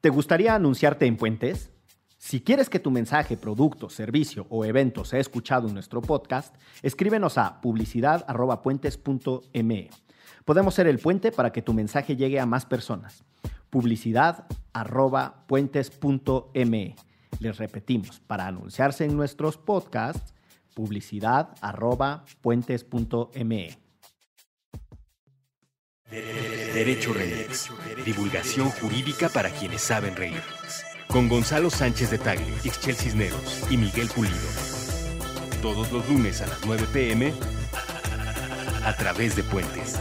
¿Te gustaría anunciarte en Puentes? Si quieres que tu mensaje, producto, servicio o evento sea escuchado en nuestro podcast, escríbenos a publicidad.puentes.me. Podemos ser el puente para que tu mensaje llegue a más personas. Publicidad.puentes.me. Les repetimos, para anunciarse en nuestros podcasts, publicidad.puentes.me. Derecho Remix. Divulgación jurídica para quienes saben reír. Con Gonzalo Sánchez de Tagle, Ixchel Cisneros y Miguel Pulido. Todos los lunes a las 9 pm a través de Puentes.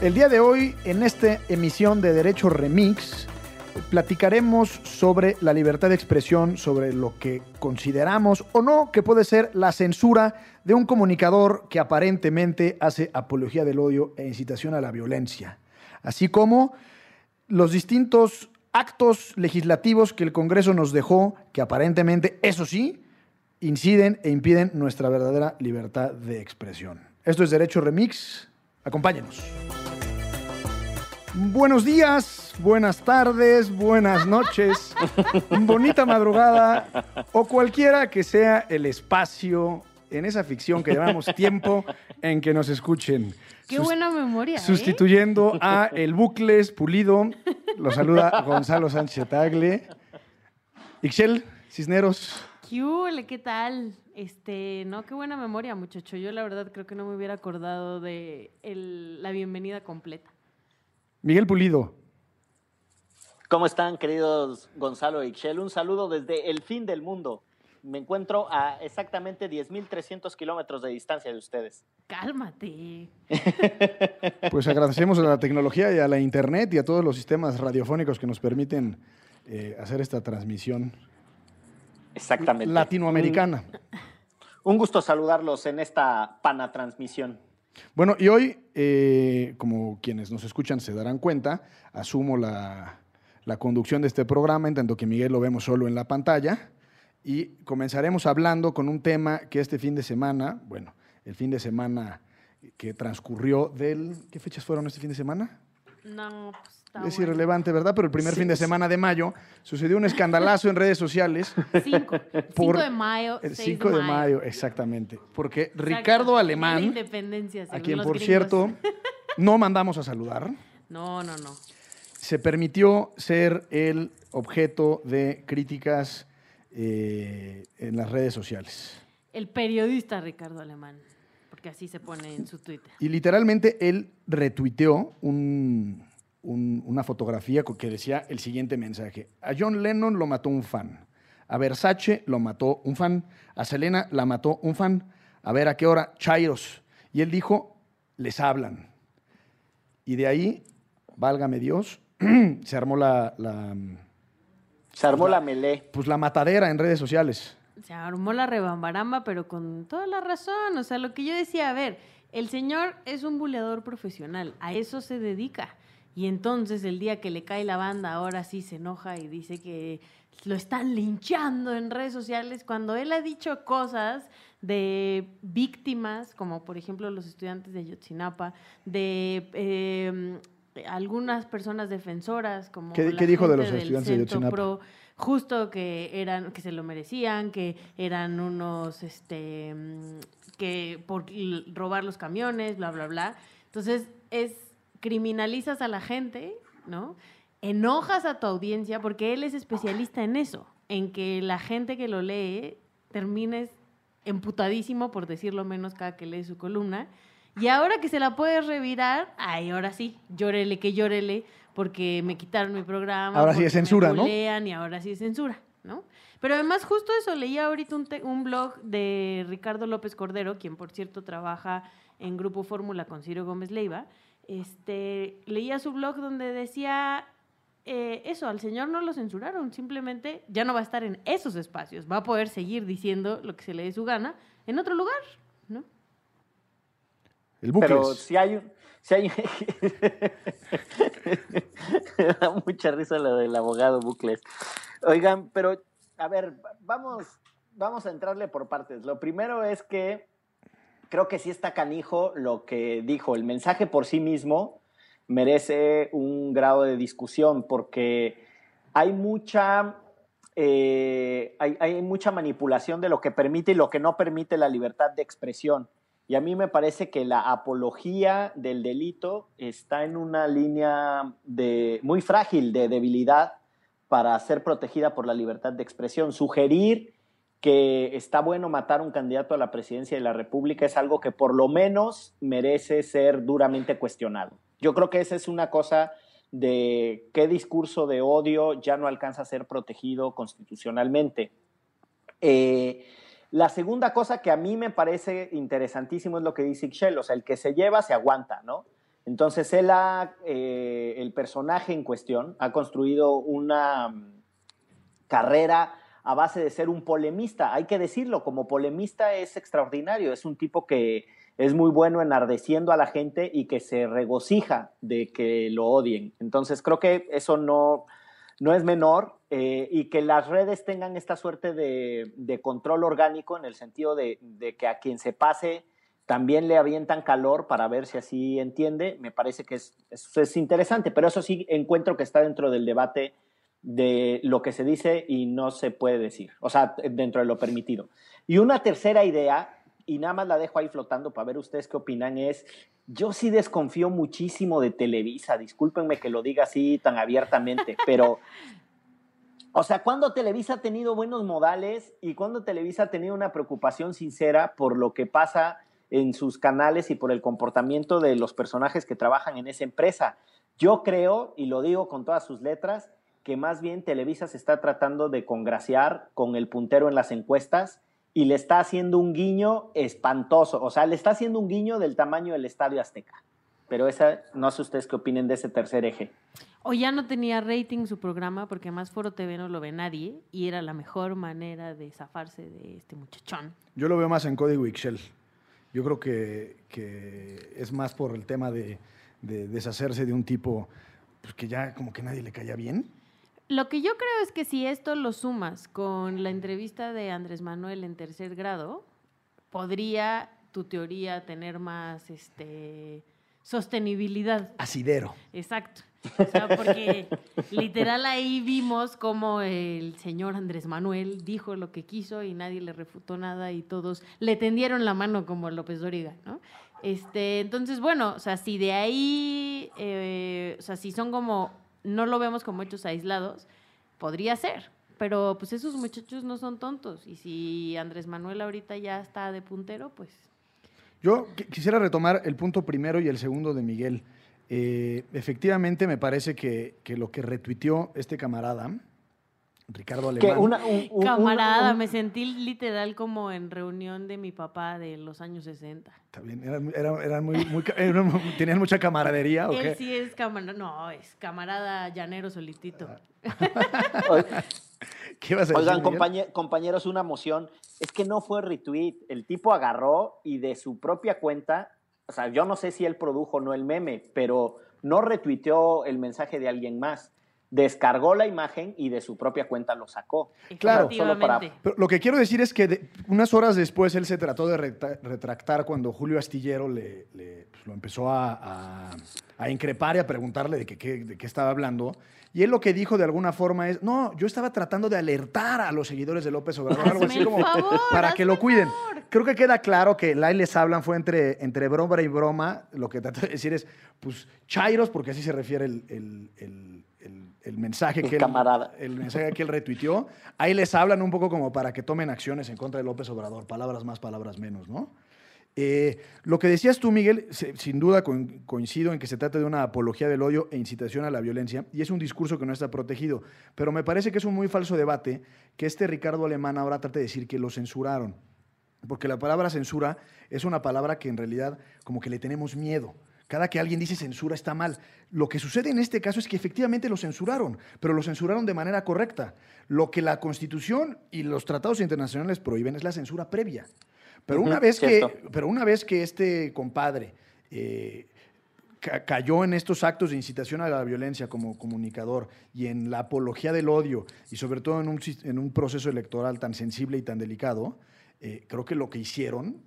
El día de hoy, en esta emisión de Derecho Remix, platicaremos sobre la libertad de expresión, sobre lo que consideramos o no que puede ser la censura de un comunicador que aparentemente hace apología del odio e incitación a la violencia, así como los distintos actos legislativos que el Congreso nos dejó, que aparentemente, eso sí, inciden e impiden nuestra verdadera libertad de expresión. Esto es Derecho Remix. Acompáñenos. Buenos días, buenas tardes, buenas noches, bonita madrugada o cualquiera que sea el espacio en esa ficción que llamamos tiempo en que nos escuchen. Qué buena memoria. ¿eh? Sustituyendo a el Bucles Pulido, lo saluda Gonzalo Sánchez Tagle. Ixchel Cisneros. ¿Qué tal? Este, no, qué buena memoria, muchacho. Yo la verdad creo que no me hubiera acordado de el- la bienvenida completa. Miguel Pulido. ¿Cómo están, queridos Gonzalo y Ixchel? Un saludo desde el fin del mundo. Me encuentro a exactamente 10.300 kilómetros de distancia de ustedes. Cálmate. Pues agradecemos a la tecnología y a la internet y a todos los sistemas radiofónicos que nos permiten eh, hacer esta transmisión Exactamente. latinoamericana. Un, un gusto saludarlos en esta panatransmisión. Bueno, y hoy, eh, como quienes nos escuchan se darán cuenta, asumo la, la conducción de este programa, en tanto que Miguel lo vemos solo en la pantalla, y comenzaremos hablando con un tema que este fin de semana, bueno, el fin de semana que transcurrió del... ¿Qué fechas fueron este fin de semana? No, pues está es bueno. irrelevante, ¿verdad? Pero el primer fin de semana de mayo sucedió un escandalazo en redes sociales. Cinco. Por- Cinco de mayo. El seis 5 de mayo, exactamente. Porque Exacto. Ricardo Alemán, a quien por gringos. cierto no mandamos a saludar, No, no, no. Se permitió ser el objeto de críticas eh, en las redes sociales. El periodista Ricardo Alemán. Porque así se pone en su Twitter. Y literalmente él retuiteó un- un- una fotografía que decía el siguiente mensaje. A John Lennon lo mató un fan. A Versace lo mató un fan. A Selena la mató un fan. A ver a qué hora, Chairos. Y él dijo, les hablan. Y de ahí, válgame Dios, se armó la, la, Se armó la melé. pues la matadera en redes sociales. Se armó la rebambaramba, pero con toda la razón. O sea, lo que yo decía, a ver, el señor es un buleador profesional, a eso se dedica. Y entonces el día que le cae la banda, ahora sí se enoja y dice que lo están linchando en redes sociales, cuando él ha dicho cosas de víctimas, como por ejemplo los estudiantes de Ayotzinapa, de eh, algunas personas defensoras, como ¿Qué- la qué dijo de los del estudiantes de? Pro, justo que eran que se lo merecían que eran unos este que por robar los camiones bla bla bla. Entonces es criminalizas a la gente no enojas a tu audiencia porque él es especialista en eso en que la gente que lo lee termines emputadísimo por decirlo menos cada que lee su columna y ahora que se la puedes revirar, ay, ahora sí, llórele que llórele, porque me quitaron mi programa. Ahora sí es censura, me ¿no? Y ahora sí es censura, ¿no? Pero además justo eso, leía ahorita un, te- un blog de Ricardo López Cordero, quien por cierto trabaja en Grupo Fórmula con Ciro Gómez Leiva. Este, leía su blog donde decía eh, eso, al señor no lo censuraron, simplemente ya no va a estar en esos espacios, va a poder seguir diciendo lo que se le dé su gana en otro lugar, ¿no? El bucles. Pero si hay un... Si hay... Me da mucha risa lo del abogado Bucles. Oigan, pero, a ver, vamos, vamos a entrarle por partes. Lo primero es que creo que sí está canijo lo que dijo. El mensaje por sí mismo merece un grado de discusión porque hay mucha, eh, hay, hay mucha manipulación de lo que permite y lo que no permite la libertad de expresión. Y a mí me parece que la apología del delito está en una línea de, muy frágil de debilidad para ser protegida por la libertad de expresión. Sugerir que está bueno matar a un candidato a la presidencia de la República es algo que por lo menos merece ser duramente cuestionado. Yo creo que esa es una cosa de qué discurso de odio ya no alcanza a ser protegido constitucionalmente. Eh, la segunda cosa que a mí me parece interesantísimo es lo que dice Ixchel, o sea, el que se lleva se aguanta, ¿no? Entonces él eh, el personaje en cuestión ha construido una mm, carrera a base de ser un polemista. Hay que decirlo, como polemista es extraordinario, es un tipo que es muy bueno enardeciendo a la gente y que se regocija de que lo odien. Entonces creo que eso no, no es menor eh, y que las redes tengan esta suerte de, de control orgánico en el sentido de, de, que a quien se pase también le avientan calor para ver si así entiende, me parece que es, es, es interesante, pero eso sí encuentro que está dentro del debate de lo que se dice y no se puede decir, o sea, dentro de lo permitido. Y una tercera idea, y nada más la dejo ahí flotando para ver ustedes qué opinan, es, yo sí desconfío muchísimo de Televisa, discúlpenme que lo diga así tan abiertamente, pero, o sea, cuando Televisa ha tenido buenos modales y cuando Televisa ha tenido una preocupación sincera por lo que pasa en sus canales y por el comportamiento de los personajes que trabajan en esa empresa. Yo creo, y lo digo con todas sus letras, que más bien Televisa se está tratando de congraciar con el puntero en las encuestas y le está haciendo un guiño espantoso, o sea, le está haciendo un guiño del tamaño del Estadio Azteca. Pero esa, no sé ustedes qué opinen de ese tercer eje. O ya no tenía rating su programa porque más Foro TV no lo ve nadie y era la mejor manera de zafarse de este muchachón. Yo lo veo más en código Excel. Yo creo que, que es más por el tema de, de deshacerse de un tipo pues, que ya como que nadie le caía bien. Lo que yo creo es que si esto lo sumas con la entrevista de Andrés Manuel en tercer grado, podría tu teoría tener más este, sostenibilidad. Asidero. Exacto. O sea, porque literal ahí vimos cómo el señor Andrés Manuel dijo lo que quiso y nadie le refutó nada y todos le tendieron la mano como López Dóriga, ¿no? Este, entonces, bueno, o sea, si de ahí, eh, o sea, si son como no lo vemos como hechos aislados, podría ser. Pero pues esos muchachos no son tontos. Y si Andrés Manuel ahorita ya está de puntero, pues... Yo quisiera retomar el punto primero y el segundo de Miguel. Eh, efectivamente, me parece que, que, lo que retuiteó este camarada, Ricardo Alemán. Una, un, un, Camarada, un, me sentí literal como en reunión de mi papá de los años 60. También eran, eran, eran muy, muy eran, tenían mucha camaradería. ¿o Él qué? sí es camarada, no, es camarada llanero solitito. ¿Qué ibas a decir, Oigan, compañe- compañeros, una moción. Es que no fue retweet. El tipo agarró y de su propia cuenta, o sea, yo no sé si él produjo o no el meme, pero no retuiteó el mensaje de alguien más. Descargó la imagen y de su propia cuenta lo sacó. Claro, solo para-. Pero lo que quiero decir es que de- unas horas después él se trató de retractar cuando Julio Astillero le, le, lo empezó a, a- a increpar y a preguntarle de qué qué- de qué estaba hablando. Y él lo que dijo de alguna forma es, no, yo estaba tratando de alertar a los seguidores de López Obrador, algo así como favor, para que lo cuiden. favor. Creo que queda claro que ahí les hablan fue entre, entre broma y broma. Lo que trató de decir es, pues, chairos, porque así se refiere el, el- el- el- el mensaje El que él, camarada. el mensaje que él retuiteó. Ahí les hablan un poco como para que tomen acciones en contra de López Obrador. Palabras más, palabras menos, ¿no? Eh, lo que decías tú, Miguel, sin duda co- coincido en que se trata de una apología del odio e incitación a la violencia, y es un discurso que no está protegido. Pero me parece que es un muy falso debate que este Ricardo Alemán ahora trate de decir que lo censuraron. Porque la palabra censura es una palabra que en realidad como que le tenemos miedo. Cada que alguien dice censura está mal. Lo que sucede en este caso es que efectivamente lo censuraron, pero lo censuraron de manera correcta. Lo que la Constitución y los tratados internacionales prohíben es la censura previa. Pero, una, vez cierto. que, pero una vez que este compadre eh, ca- cayó en estos actos de incitación a la violencia como comunicador y en la apología del odio y sobre todo en un, en un proceso electoral tan sensible y tan delicado, eh, creo que lo que hicieron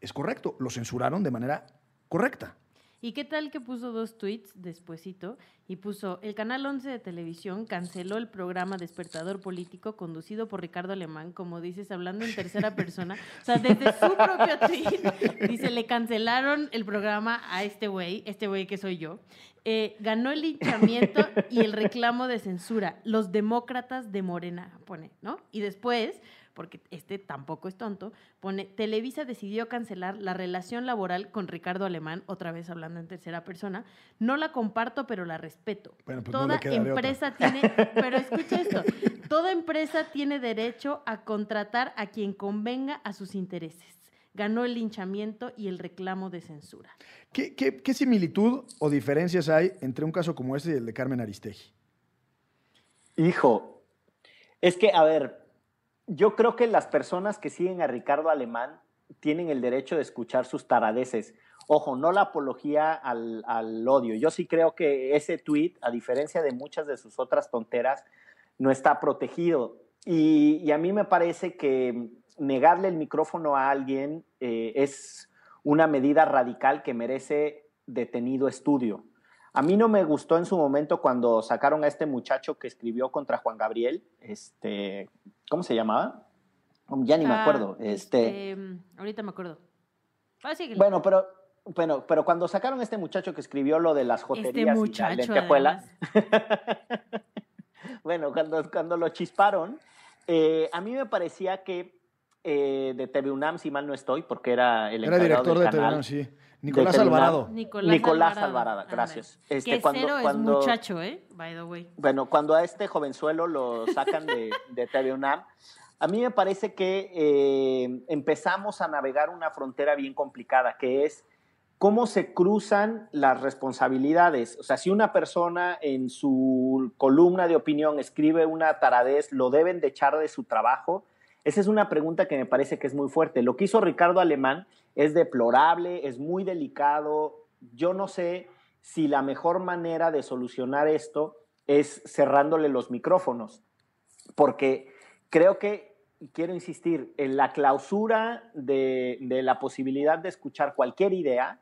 es correcto. Lo censuraron de manera correcta. ¿Y qué tal que puso dos tweets despuesito y puso el canal 11 de televisión canceló el programa Despertador Político conducido por Ricardo Alemán, como dices, hablando en tercera persona. O sea, desde su propio tweet dice, le cancelaron el programa a este güey, este güey que soy yo. Eh, ganó el linchamiento y el reclamo de censura. Los demócratas de Morena, pone, ¿no? Y después, porque este tampoco es tonto, pone, Televisa decidió cancelar la relación laboral con Ricardo Alemán, otra vez hablando en tercera persona. No la comparto, pero la respeto. Bueno, pues no Toda empresa tiene, pero escucha esto, toda empresa tiene derecho a contratar a quien convenga a sus intereses. Ganó el linchamiento y el reclamo de censura. ¿Qué, qué- qué similitud o diferencias hay entre un caso como este y el de Carmen Aristegui? Hijo, es que, a ver, yo creo que las personas que siguen a Ricardo Alemán tienen el derecho de escuchar sus taradeces. Ojo, no la apología al, odio. Yo sí creo que ese tweet, a diferencia de muchas de sus otras tonteras, no está protegido. Y, y a mí me parece que negarle el micrófono a alguien eh, es una medida radical que merece detenido estudio. A mí no me gustó en su momento cuando sacaron a este muchacho que escribió contra Juan Gabriel, este, ¿cómo se llamaba? Ya ni me Ah, acuerdo. Este, este, ahorita me acuerdo. Ah, bueno, pero, bueno, pero cuando sacaron a este muchacho que escribió lo de las joterías este y la lentejuela, bueno, cuando, cuando lo chisparon, eh, a mí me parecía que eh, de TV UNAM, si mal no estoy, porque era el Era director del de canal, sí. Nicolás. Alvarado. Nicolás, Nicolás Alvarado. Gracias. Este, que cuando- cero cuando- es muchacho, ¿eh? By the way. Bueno, cuando a este jovenzuelo lo sacan de, de TV UNAM, a mí me parece que eh, empezamos a navegar una frontera bien complicada, que es cómo se cruzan las responsabilidades. O sea, si una persona en su columna de opinión escribe una taradez, ¿lo deben de echar de su trabajo? Esa es una pregunta que me parece que es muy fuerte. Lo que hizo Ricardo Alemán es deplorable, es muy delicado. Yo no sé si la mejor manera de solucionar esto es cerrándole los micrófonos, porque creo que, quiero insistir, en la clausura de, de la posibilidad de escuchar cualquier idea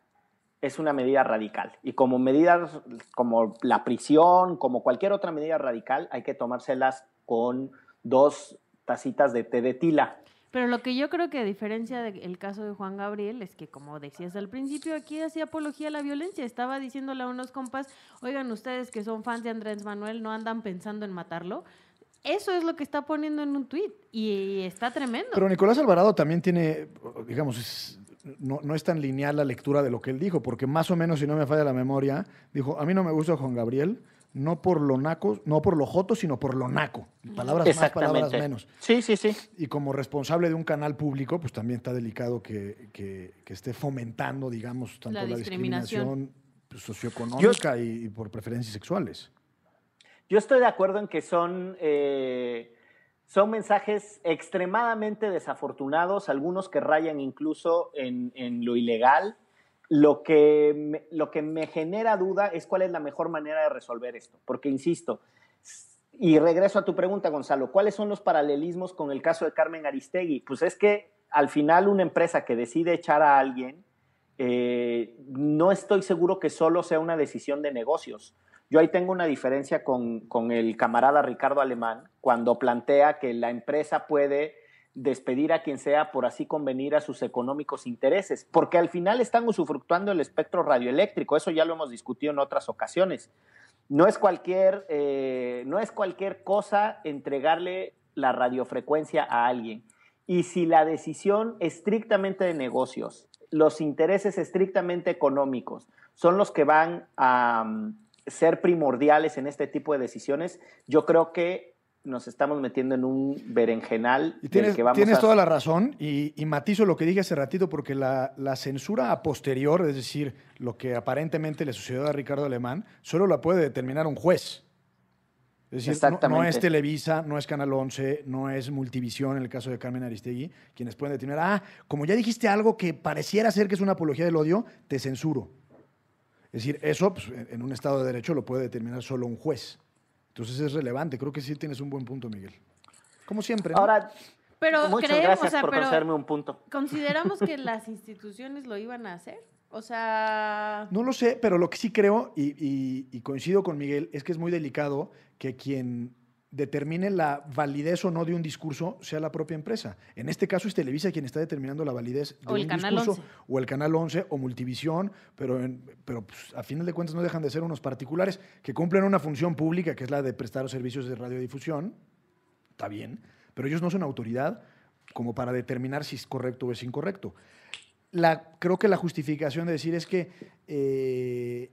es una medida radical. Y como medidas como la prisión, como cualquier otra medida radical, hay que tomárselas con dos tacitas de té de tila. Pero lo que yo creo que a diferencia del caso de Juan Gabriel es que, como decías al principio, aquí hacía apología a la violencia. Estaba diciéndole a unos compas, oigan ustedes que son fans de Andrés Manuel, no andan pensando en matarlo. Eso es lo que está poniendo en un tuit y está tremendo. Pero Nicolás Alvarado también tiene, digamos, no, no es tan lineal la lectura de lo que él dijo, porque más o menos, si no me falla la memoria, dijo, a mí no me gusta Juan Gabriel, no por lo naco, no por lo joto, sino por lo naco. Palabras más, palabras menos. Sí, sí, sí. Y como responsable de un canal público, pues también está delicado que, que- que esté fomentando, digamos, tanto La la, discriminación. pues, socioeconómica y, y por preferencias sexuales. Yo estoy de acuerdo en que son, eh, son mensajes extremadamente desafortunados, algunos que rayan incluso en, en lo ilegal. Lo que, me, lo que me genera duda es cuál es la mejor manera de resolver esto, porque insisto, y regreso a tu pregunta, Gonzalo, ¿cuáles son los paralelismos con el caso de Carmen Aristegui? Pues es que al final una empresa que decide echar a alguien, eh, no estoy seguro que solo sea una decisión de negocios. Yo ahí tengo una diferencia con, con, el camarada Ricardo Alemán cuando plantea que la empresa puede despedir a quien sea por así convenir a sus económicos intereses, porque al final están usufructuando el espectro radioeléctrico, eso ya lo hemos discutido en otras ocasiones. No es cualquier, eh, no es cualquier cosa entregarle la radiofrecuencia a alguien. Y si la decisión estrictamente de negocios, los intereses estrictamente económicos son los que van a um, ser primordiales en este tipo de decisiones, yo creo que nos estamos metiendo en un berenjenal. Y tienes, del que vamos tienes a... toda la razón y, y, matizo lo que dije hace ratito porque la, la, censura a posterior, es decir, lo que aparentemente le sucedió a Ricardo Alemán, solo la puede determinar un juez. Es decir, no, no, es Televisa, no es Canal 11, no es Multivisión en el caso de Carmen Aristegui, quienes pueden determinar, ah, como ya dijiste algo que pareciera ser que es una apología del odio, te censuro. Es decir, eso pues, en un Estado de Derecho lo puede determinar solo un juez. Entonces es relevante. Creo que sí tienes un buen punto, Miguel. Como siempre. Ahora, pero muchas creemos, gracias o sea, por pero concederme un punto. ¿Consideramos que las instituciones lo iban a hacer? O sea... No lo sé, pero lo que sí creo, y, y- y coincido con Miguel, es que es muy delicado que quien determine la validez o no de un discurso sea la propia empresa. En este caso es Televisa quien está determinando la validez de O un discurso, 11. o el Canal 11, o Multivisión, pero, en- pero pues, a final de cuentas no dejan de ser unos particulares que cumplen una función pública, que es la de prestar servicios de radiodifusión, está bien, pero ellos no son autoridad como para determinar si es correcto o es incorrecto. La, creo que la justificación de decir es que eh,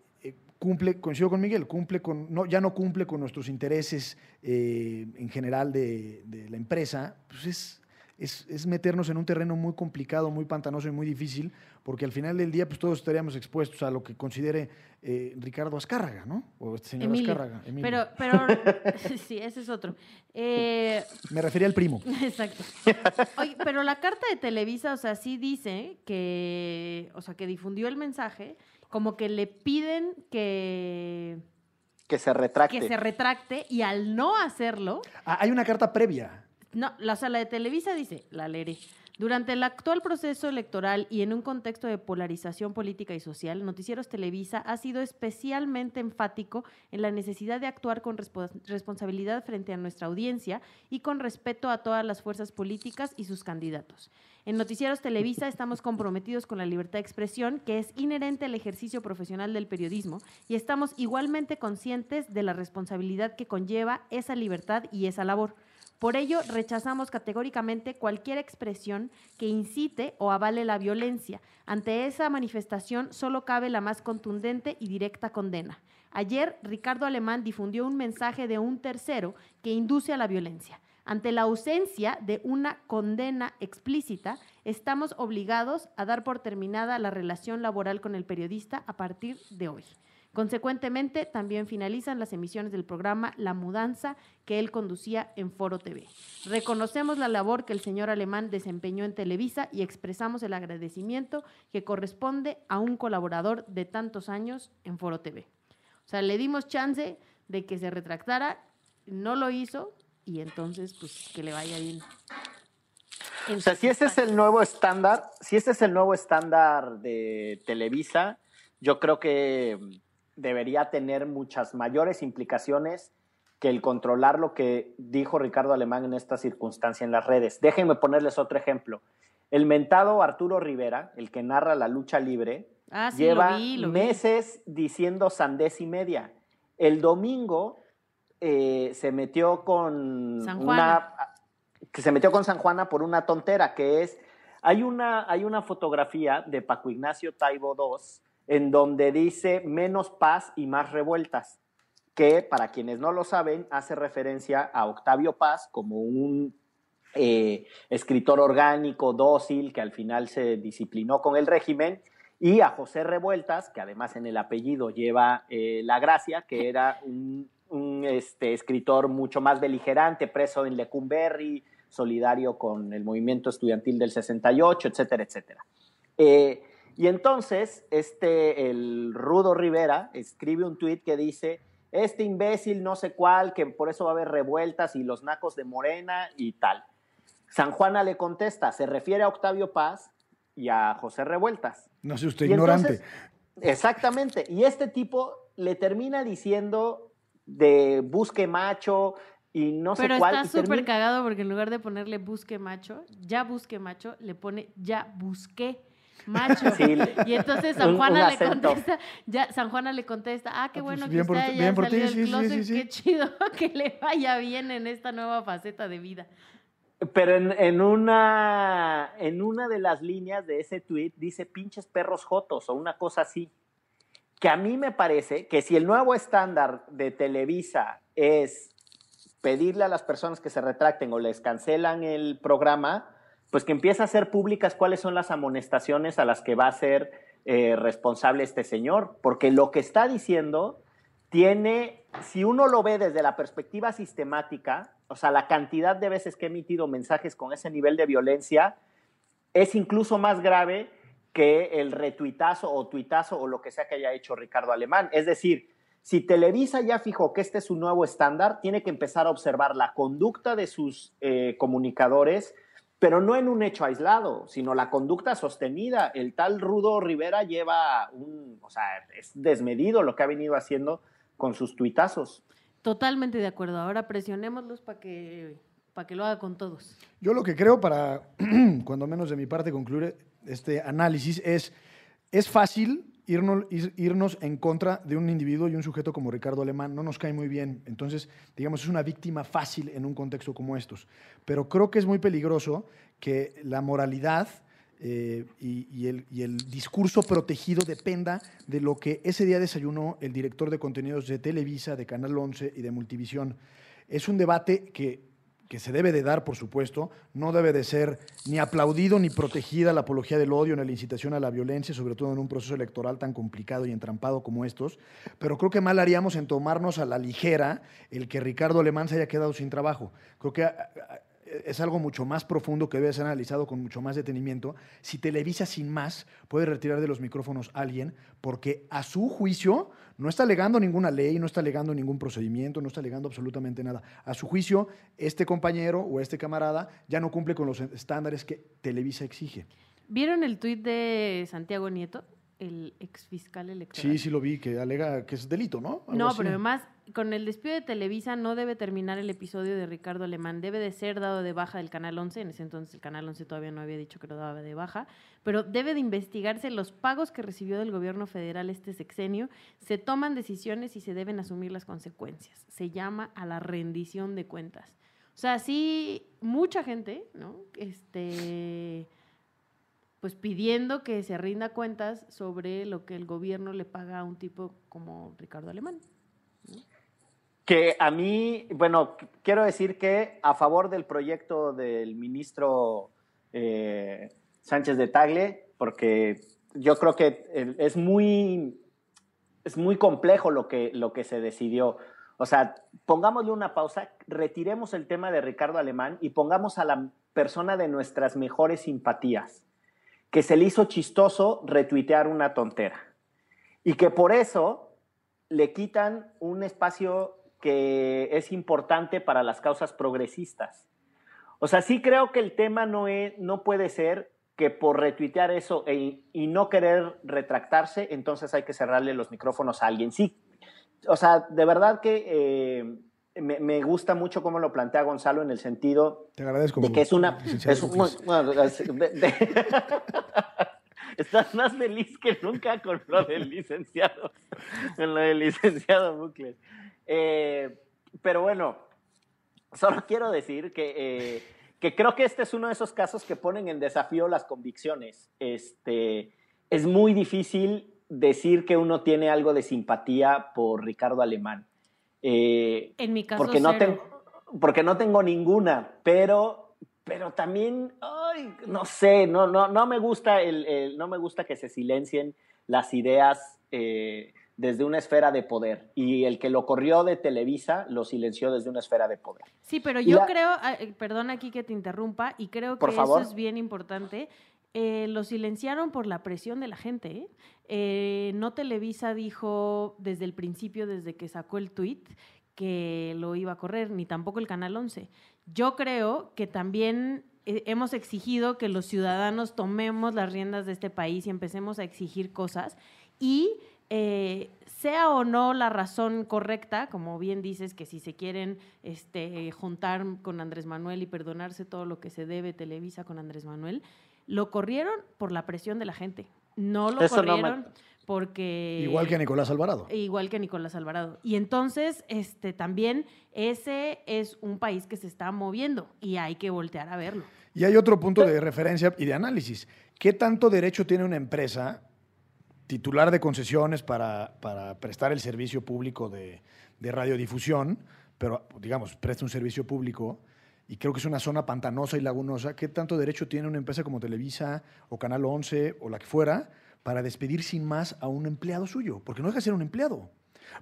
cumple, coincido con Miguel, cumple con, no, ya no cumple con nuestros intereses eh, en general de, de la empresa, pues es, es, es meternos en un terreno muy complicado, muy pantanoso y muy difícil, porque al final del día pues todos estaríamos expuestos a lo que considere eh, Ricardo Azcárraga, ¿no? O este señor Emilio. Azcárraga. Emilio. Pero, pero, sí, ese es otro. Eh, Me refería al primo. Exacto. Oye, pero la carta de Televisa, o sea, sí dice que, o sea, que difundió el mensaje, como que le piden que, Que se retracte. que se retracte y al no hacerlo, Ah, hay una carta previa. no, la sala de Televisa dice, la leeré. Durante el actual proceso electoral y en un contexto de polarización política y social, Noticieros Televisa ha sido especialmente enfático en la necesidad de actuar con respo- responsabilidad frente a nuestra audiencia y con respeto a todas las fuerzas políticas y sus candidatos. En Noticieros Televisa estamos comprometidos con la libertad de expresión, que es inherente al ejercicio profesional del periodismo, y estamos igualmente conscientes de la responsabilidad que conlleva esa libertad y esa labor. Por ello, rechazamos categóricamente cualquier expresión que incite o avale la violencia. Ante esa manifestación solo cabe la más contundente y directa condena. Ayer, Ricardo Alemán difundió un mensaje de un tercero que induce a la violencia. Ante la ausencia de una condena explícita, estamos obligados a dar por terminada la relación laboral con el periodista a partir de hoy. Consecuentemente, también finalizan las emisiones del programa La Mudanza que él conducía en Foro TV. Reconocemos la labor que el señor Alemán desempeñó en Televisa y expresamos el agradecimiento que corresponde a un colaborador de tantos años en Foro TV. O sea, le dimos chance de que se retractara, no lo hizo y entonces, pues, que le vaya bien. En O sea, si ese es el nuevo estándar, si este es el nuevo estándar de Televisa, yo creo que debería tener muchas mayores implicaciones que el controlar lo que dijo Ricardo Alemán en esta circunstancia en las redes. Déjenme ponerles otro ejemplo. El mentado Arturo Rivera, el que narra la lucha libre, Ah, sí, lleva lo vi, lo vi. meses diciendo sandez y media. El domingo eh, se metió con San una que se metió con San Juana por una tontera que es hay una hay una fotografía de Paco Ignacio Taibo II en donde dice menos paz y más revueltas que para quienes no lo saben hace referencia a Octavio Paz como un eh, escritor orgánico, dócil, que al final se disciplinó con el régimen, y a José Revueltas, que además en el apellido lleva eh, la gracia, que era un, este, escritor mucho más beligerante, preso en Lecumberri, solidario con el movimiento estudiantil del 68, etcétera, etcétera. Eh, y entonces, este, el Rudo Rivera escribe un tuit que dice, este imbécil no sé cuál, que por eso va a haber revueltas y los nacos de Morena y tal. San Juana le contesta, se refiere a Octavio Paz y a José Revueltas. No sé usted Y ignorante. entonces- exactamente. Y este tipo le termina diciendo de busque macho y no sé Pero cuál. está y súper termina- cagado porque en lugar de ponerle busque macho, ya busque macho, le pone ya busqué macho. Sí, y entonces San Juana le contesta, ya San Juana le contesta, ah, qué Ah, pues, bueno que bien por usted ti- haya bien por ti, salido sí, del sí, closet, sí, sí. qué chido que le vaya bien en esta nueva faceta de vida. Pero en, en una, en una de las líneas de ese tweet dice pinches perros jotos o una cosa así. Que a mí me parece que si el nuevo estándar de Televisa es pedirle a las personas que se retracten o les cancelan el programa, pues que empiece a hacer públicas cuáles son las amonestaciones a las que va a ser eh, responsable este señor. Porque lo que está diciendo tiene, si uno lo ve desde la perspectiva sistemática, o sea, la cantidad de veces que he emitido mensajes con ese nivel de violencia es incluso más grave que el retuitazo o tuitazo o lo que sea que haya hecho Ricardo Alemán. Es decir, si Televisa ya fijó que este es su nuevo estándar, tiene que empezar a observar la conducta de sus eh, comunicadores, pero no en un hecho aislado, sino la conducta sostenida. El tal Rudo Rivera lleva un, o sea, es desmedido lo que ha venido haciendo con sus tuitazos. Totalmente de acuerdo. Ahora presionémoslos para que, para que lo haga con todos. Yo lo que creo para, cuando menos de mi parte, concluir este análisis es, es fácil irnos, irnos en contra de un individuo y un sujeto como Ricardo Alemán. No nos cae muy bien. Entonces, digamos, es una víctima fácil en un contexto como estos. Pero creo que es muy peligroso que la moralidad eh, y, el, y, el, discurso protegido dependa de lo que ese día desayunó el director de contenidos de Televisa, de Canal 11 y de Multivisión. Es un debate que que se debe de dar, por supuesto, no debe de ser ni aplaudido ni protegida la apología del odio ni la incitación a la violencia, sobre todo en un proceso electoral tan complicado y entrampado como estos, pero creo que mal haríamos en tomarnos a la ligera el que Ricardo Alemán se haya quedado sin trabajo. Creo que es algo mucho más profundo que debe ser analizado con mucho más detenimiento. Si Televisa sin más puede retirar de los micrófonos a alguien porque a su juicio no está alegando ninguna ley, no está alegando ningún procedimiento, no está alegando absolutamente nada. A su juicio, este compañero o este camarada ya no cumple con los estándares que Televisa exige. ¿Vieron el tuit de Santiago Nieto? El ex fiscal electoral. Sí, sí lo vi, que alega que es delito, ¿no? no, pero además, con el despido de Televisa no debe terminar el episodio de Ricardo Alemán, debe de ser dado de baja del Canal 11, en ese entonces el Canal 11 todavía no había dicho que lo daba de baja, pero debe de investigarse los pagos que recibió del gobierno federal este sexenio, se toman decisiones y se deben asumir las consecuencias. Se llama a la rendición de cuentas. O sea, sí, mucha gente, ¿no? Este pues pidiendo que se rinda cuentas sobre lo que el gobierno le paga a un tipo como Ricardo Alemán. Que a mí, bueno, quiero decir que a favor del proyecto del ministro eh, Sánchez de Tagle, porque yo creo que es muy, es muy complejo lo que, lo que se decidió. O sea, pongámosle una pausa, retiremos el tema de Ricardo Alemán y pongamos a la persona de nuestras mejores simpatías que se le hizo chistoso retuitear una tontera y que por eso le quitan un espacio que es importante para las causas progresistas. O sea, sí creo que el tema no, es, no puede ser que por retuitear eso e, y no querer retractarse, entonces hay que cerrarle los micrófonos a alguien. Sí, o sea, de verdad que eh, me, gusta mucho cómo lo plantea Gonzalo en el sentido de que es una... estás más feliz que nunca con lo del licenciado, con lo del licenciado Bucles. Eh, pero bueno, solo quiero decir que, eh, que creo que este es uno de esos casos que ponen en desafío las convicciones. Este, es muy difícil decir que uno tiene algo de simpatía por Ricardo Alemán. Eh, en mi caso, porque no, tengo, porque no tengo ninguna, pero, pero también, no sé, no, no, no, me gusta el, no me gusta que se silencien las ideas eh, desde una esfera de poder. Y el que lo corrió de Televisa lo silenció desde una esfera de poder. Sí, pero yo creo, ah, eh, perdón aquí que te interrumpa, y creo que eso es bien importante. Lo silenciaron por la presión de la gente. Eh, no Televisa dijo desde el principio, desde que sacó el tweet, que lo iba a correr, ni tampoco el Canal 11. Yo creo que también eh, hemos exigido que los ciudadanos tomemos las riendas de este país y empecemos a exigir cosas y eh, sea o no la razón correcta, como bien dices, que si se quieren este, juntar con Andrés Manuel y perdonarse todo lo que se debe Televisa con Andrés Manuel, lo corrieron por la presión de la gente. No lo corrieron porque... Igual que Nicolás Alvarado. Igual que Nicolás Alvarado. Y entonces, este, también ese es un país que se está moviendo y hay que voltear a verlo. Y hay otro punto de referencia y de análisis. ¿Qué tanto derecho tiene una empresa titular de concesiones para, para prestar el servicio público de, de radiodifusión, pero digamos, presta un servicio público? Y creo que es una zona pantanosa y lagunosa, ¿qué tanto derecho tiene una empresa como Televisa o Canal 11 o la que fuera para despedir sin más a un empleado suyo? Porque no deja de ser un empleado.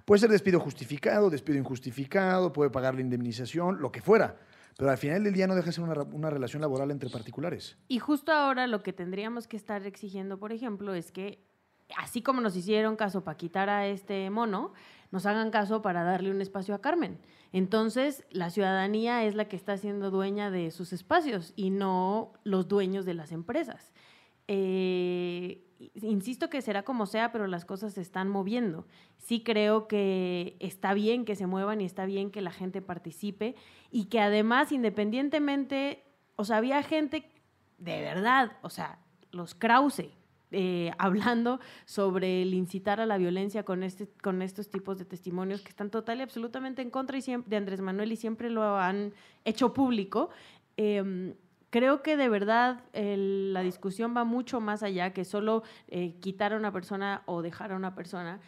Puede ser despido justificado, despido injustificado, puede pagar la indemnización, lo que fuera. pero al final del día no deja de ser una, una relación laboral entre particulares. Y justo ahora lo que tendríamos que estar exigiendo, por ejemplo, es que así como nos hicieron caso para quitar a este mono, nos hagan caso para darle un espacio a Carmen. Entonces, la ciudadanía es la que está siendo dueña de sus espacios y no los dueños de las empresas. Eh, insisto que será como sea, pero las cosas se están moviendo. Sí creo que está bien que se muevan y está bien que la gente participe y que además, independientemente, o sea, había gente de verdad, o sea, los Krause, eh, hablando sobre el incitar a la violencia con, este, con estos tipos de testimonios que están total y absolutamente en contra y siempre, de Andrés Manuel y siempre lo han hecho público. Em, creo que de verdad la discusión va mucho más allá que solo eh, quitar a una persona o dejar a una persona.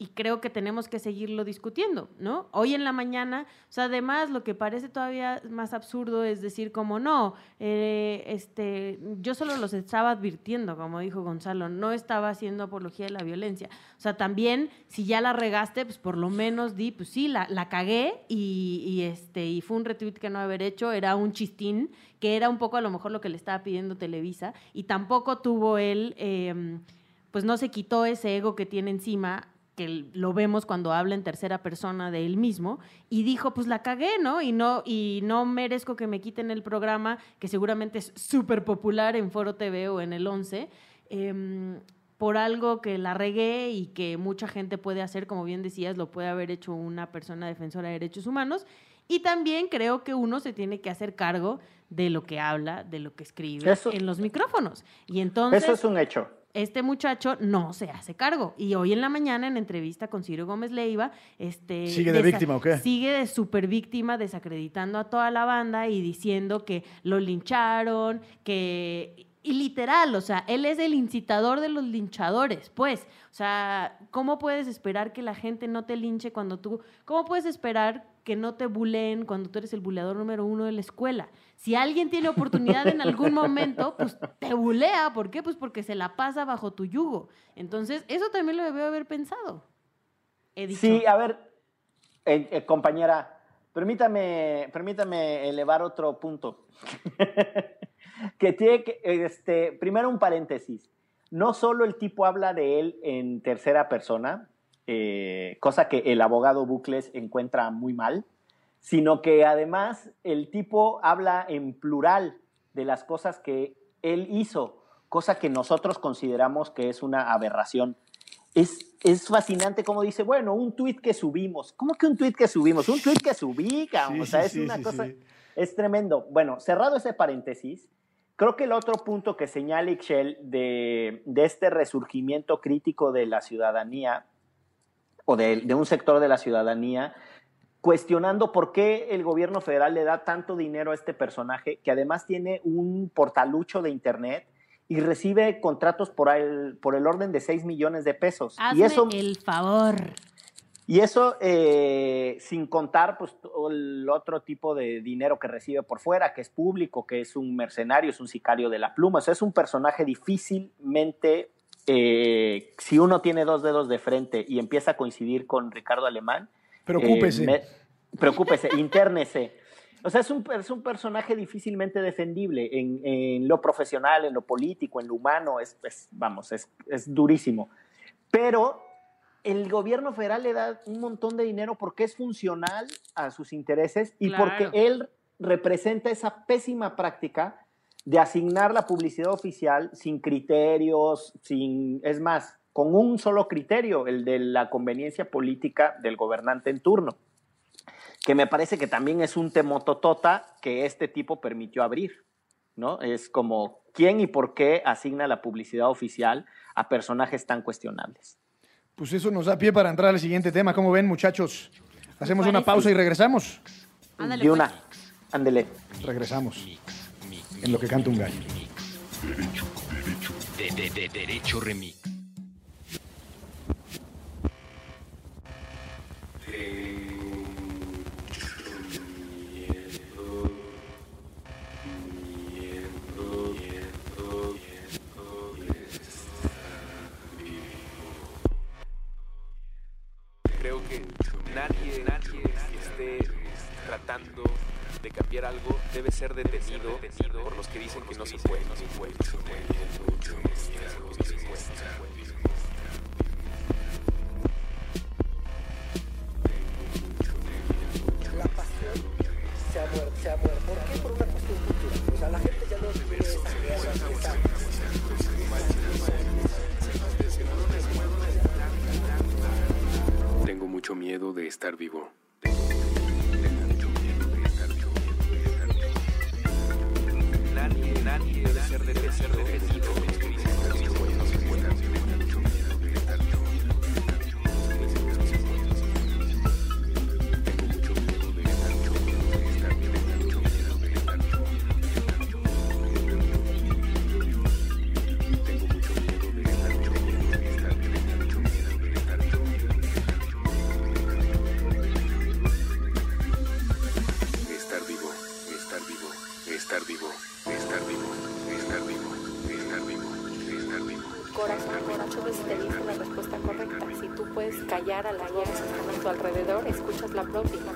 Y creo que tenemos que seguirlo discutiendo, ¿no? Hoy en la mañana, o sea, además lo que parece todavía más absurdo es decir como no, eh, este, yo solo los estaba advirtiendo, como dijo Gonzalo, no estaba haciendo apología de la violencia. O sea, también si ya la regaste, pues por lo menos di, pues sí, la, la cagué y, este, y fue un retweet que no haber hecho, era un chistín, que era un poco a lo mejor lo que le estaba pidiendo Televisa, y tampoco tuvo él... Em, pues no se quitó ese ego que tiene encima que lo vemos cuando habla en tercera persona de él mismo, y dijo, pues la cagué, ¿no? Y no, y no merezco que me quiten el programa, que seguramente es súper popular en Foro TV o en el 11, em, por algo que la regué y que mucha gente puede hacer, como bien decías, lo puede haber hecho una persona defensora de derechos humanos. Y también creo que uno se tiene que hacer cargo de lo que habla, de lo que escribe en los micrófonos. Y entonces... Eso es un hecho este muchacho no se hace cargo. Y hoy en la mañana, en entrevista con Ciro Gómez Leiva, este, ¿sigue de víctima o qué? Sigue de super víctima, desacreditando a toda la banda y diciendo que lo lincharon, que. Y literal, o sea, él es el incitador de los linchadores, pues. O sea, ¿cómo puedes esperar que la gente no te linche cuando tú. ¿Cómo puedes esperar que no te buleen cuando tú eres el buleador número uno de la escuela? Si alguien tiene oportunidad en algún momento, pues te bulea. ¿Por qué? Pues porque se la pasa bajo tu yugo. Entonces, eso también lo debe haber pensado. Sí, a ver, eh, eh, compañera, permítame, permítame elevar otro punto. que tiene que, este, primero un paréntesis. No solo el tipo habla de él en tercera persona, eh, cosa que el abogado Bucles encuentra muy mal, sino que además el tipo habla en plural de las cosas que él hizo, cosa que nosotros consideramos que es una aberración. Es, es fascinante como dice, bueno, un tuit que subimos. ¿Cómo que un tuit que subimos? Un tuit que subí, o sea, es una cosa, es tremendo. Bueno, cerrado ese paréntesis, creo que el otro punto que señala Ixchel de, de este resurgimiento crítico de la ciudadanía o de, de un sector de la ciudadanía cuestionando por qué el gobierno federal le da tanto dinero a este personaje, que además tiene un portalucho de Internet y recibe contratos por el, por el orden de 6 millones de pesos. Hazme y eso, el favor. Y eso eh, sin contar pues, el otro tipo de dinero que recibe por fuera, que es público, que es un mercenario, es un sicario de la pluma. O sea, es un personaje difícilmente, eh, si uno tiene dos dedos de frente y empieza a coincidir con Ricardo Alemán, Preocúpese. Eh, preocúpese, internese. O sea, es un, es un personaje difícilmente defendible en, lo profesional, en lo político, en lo humano, es, vamos, es, es, durísimo. Pero el gobierno federal le da un montón de dinero porque es funcional a sus intereses y porque él representa esa pésima práctica de asignar la publicidad oficial sin criterios, sin, es más, con un solo criterio, el de la conveniencia política del gobernante en turno, que me parece que también es un temototota que este tipo permitió abrir, ¿no? Es como quién y por qué asigna la publicidad oficial a personajes tan cuestionables. Pues eso nos da pie para entrar al siguiente tema. ¿Cómo ven, muchachos? Hacemos una pausa y regresamos. Ándale, y una, pues. ándele. Regresamos. En lo que canta un gallo. Derecho, derecho. De, de, de, derecho remix. Cambiar algo debe ser detenido por los que dicen que no se puede. No se puede. la pasión se ha muerto, se ha muerto. ¿Por qué? Por una cuestión cultural. O sea, la gente ya no quiere esa guerra, esa- Tengo mucho miedo de estar vivo. Nadie, debe ser, debe alrededor, escuchas la propia.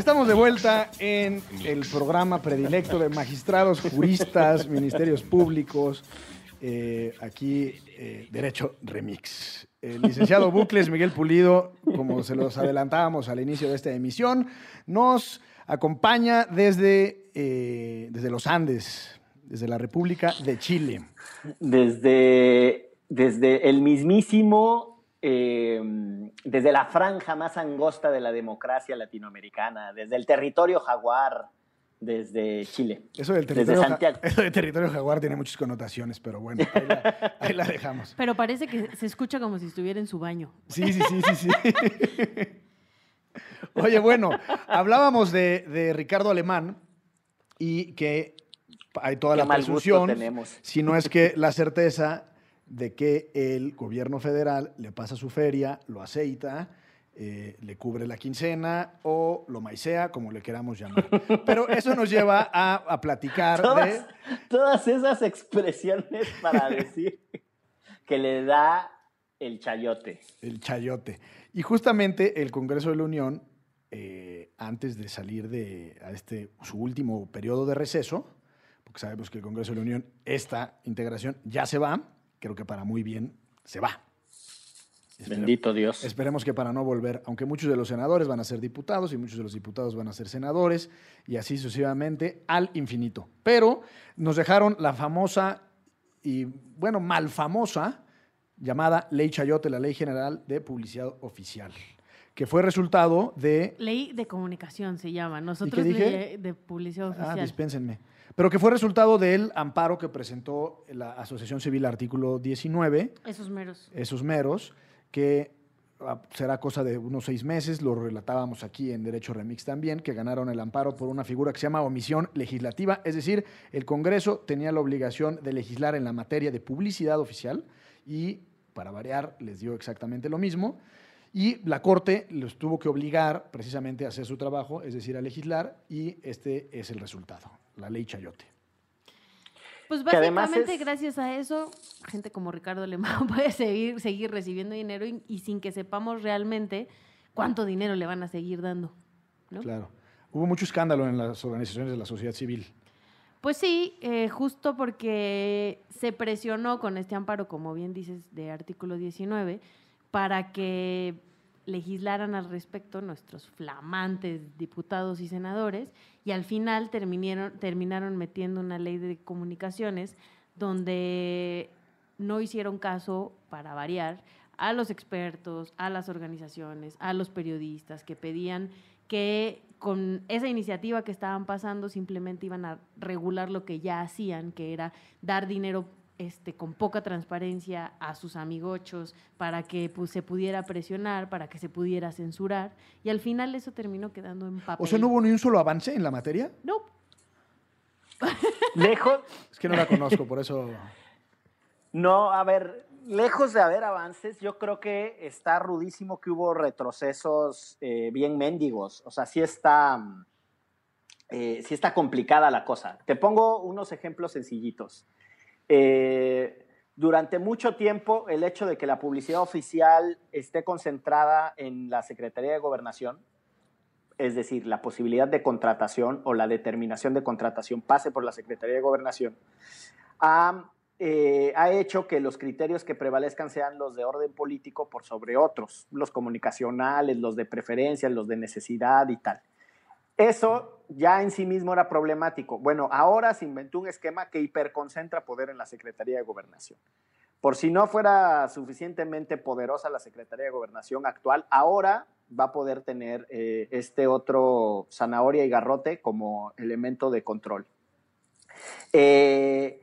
Estamos de vuelta en el programa predilecto de magistrados, juristas, ministerios públicos. eh, aquí, eh, Derecho Remix. El licenciado Bucles, Miguel Pulido, como se los adelantábamos al inicio de esta emisión, nos acompaña desde, eh, desde los Andes, desde la República de Chile. Desde, desde el mismísimo, eh, desde la franja más angosta de la democracia latinoamericana, desde el territorio jaguar, desde Chile. Eso del Desde territorio, ja- Santiago. eso del territorio jaguar tiene muchas connotaciones, pero bueno, ahí la, ahí la dejamos. Pero parece que se escucha como si estuviera en su baño. Sí, sí, sí, sí, sí. Oye, bueno, hablábamos de, de Ricardo Alemán y que hay toda Qué la presunción, si no es que la certeza de que el gobierno federal le pasa su feria, lo aceita, eh, le cubre la quincena o lo maicea, como le queramos llamar. Pero eso nos lleva a, a platicar de... Todas, todas esas expresiones para decir que le da el chayote. El chayote. Y justamente el Congreso de la Unión, eh, antes de salir de a este, su último periodo de receso, porque sabemos que el Congreso de la Unión, esta integración ya se va, creo que para muy bien se va. Espere- Bendito Dios. Esperemos que para no volver, aunque muchos de los senadores van a ser diputados y muchos de los diputados van a ser senadores y así sucesivamente al infinito. Pero nos dejaron la famosa y, bueno, mal famosa llamada Ley Chayote, la Ley General de Publicidad Oficial, que fue resultado de... Ley de comunicación se llama. Nosotros dije? ley de publicidad Ah, oficial. dispénsenme. Pero que fue resultado del amparo que presentó la Asociación Civil Artículo 19 Esos meros. esos meros, que ah, será cosa de unos seis meses, lo relatábamos aquí en Derecho Remix también, que ganaron el amparo por una figura que se llama omisión legislativa, es decir, el Congreso tenía la obligación de legislar en la materia de publicidad oficial y, para variar, les dio exactamente lo mismo. Y la Corte los tuvo que obligar precisamente a hacer su trabajo, es decir, a legislar, y este es el resultado, la ley Chayote. Pues básicamente es- gracias a eso, gente como Ricardo Alemán puede seguir, seguir recibiendo dinero y, y sin que sepamos realmente cuánto dinero le van a seguir dando. ¿no? Claro. Hubo mucho escándalo en las organizaciones de la sociedad civil. Pues sí, eh, justo porque se presionó con este amparo, como bien dices, de artículo 19, para que legislaran al respecto nuestros flamantes diputados y senadores y al final terminaron, terminaron metiendo una ley de comunicaciones donde no hicieron caso, para variar, a los expertos, a las organizaciones, a los periodistas que pedían que con esa iniciativa que estaban pasando simplemente iban a regular lo que ya hacían, que era dar dinero este, con poca transparencia a sus amigochos para que pues, se pudiera presionar, para que se pudiera censurar. Y al final eso terminó quedando en papel. O sea, ¿no hubo ni un solo avance en la materia? No. Lejos, Es que no la conozco, por eso... No, a ver, lejos de haber avances, yo creo que está rudísimo que hubo retrocesos eh, bien mendigos. O sea, sí está, eh, sí está complicada la cosa. Te pongo unos ejemplos sencillitos. Eh, durante mucho tiempo, el hecho de que la publicidad oficial esté concentrada en la Secretaría de Gobernación, es decir, la posibilidad de contratación o la determinación de contratación pase por la Secretaría de Gobernación, ha, eh, ha hecho que los criterios que prevalezcan sean los de orden político por sobre otros, los comunicacionales, los de preferencia, los de necesidad y tal. Eso ya en sí mismo era problemático. Bueno, ahora se inventó un esquema que hiperconcentra poder en la Secretaría de Gobernación. Por si no fuera suficientemente poderosa la Secretaría de Gobernación actual, ahora va a poder tener eh, este otro zanahoria y garrote como elemento de control. Eh,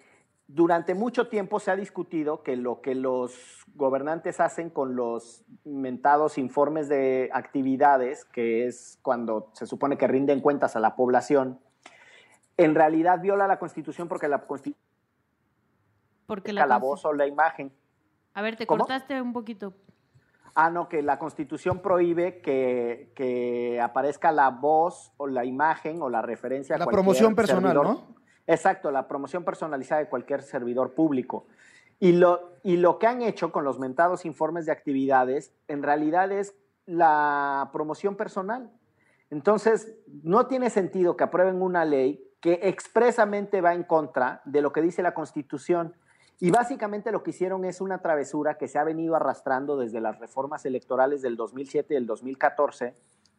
durante mucho tiempo se ha discutido que lo que los gobernantes hacen con los mentados informes de actividades, que es cuando se supone que rinden cuentas a la población, en realidad viola la Constitución porque la Constitución Porque la, la, voz o la imagen. A ver, te ¿Cómo? cortaste un poquito. Ah, no, que la Constitución prohíbe que, que aparezca la voz o la imagen o la referencia a La promoción personal, servidor. ¿no? Exacto, la promoción personalizada de cualquier servidor público. Y lo, y lo que han hecho con los mentados informes de actividades, en realidad es la promoción personal. Entonces, no tiene sentido que aprueben una ley que expresamente va en contra de lo que dice la Constitución. Y básicamente lo que hicieron es una travesura que se ha venido arrastrando desde las reformas electorales del 2007 y del 2014,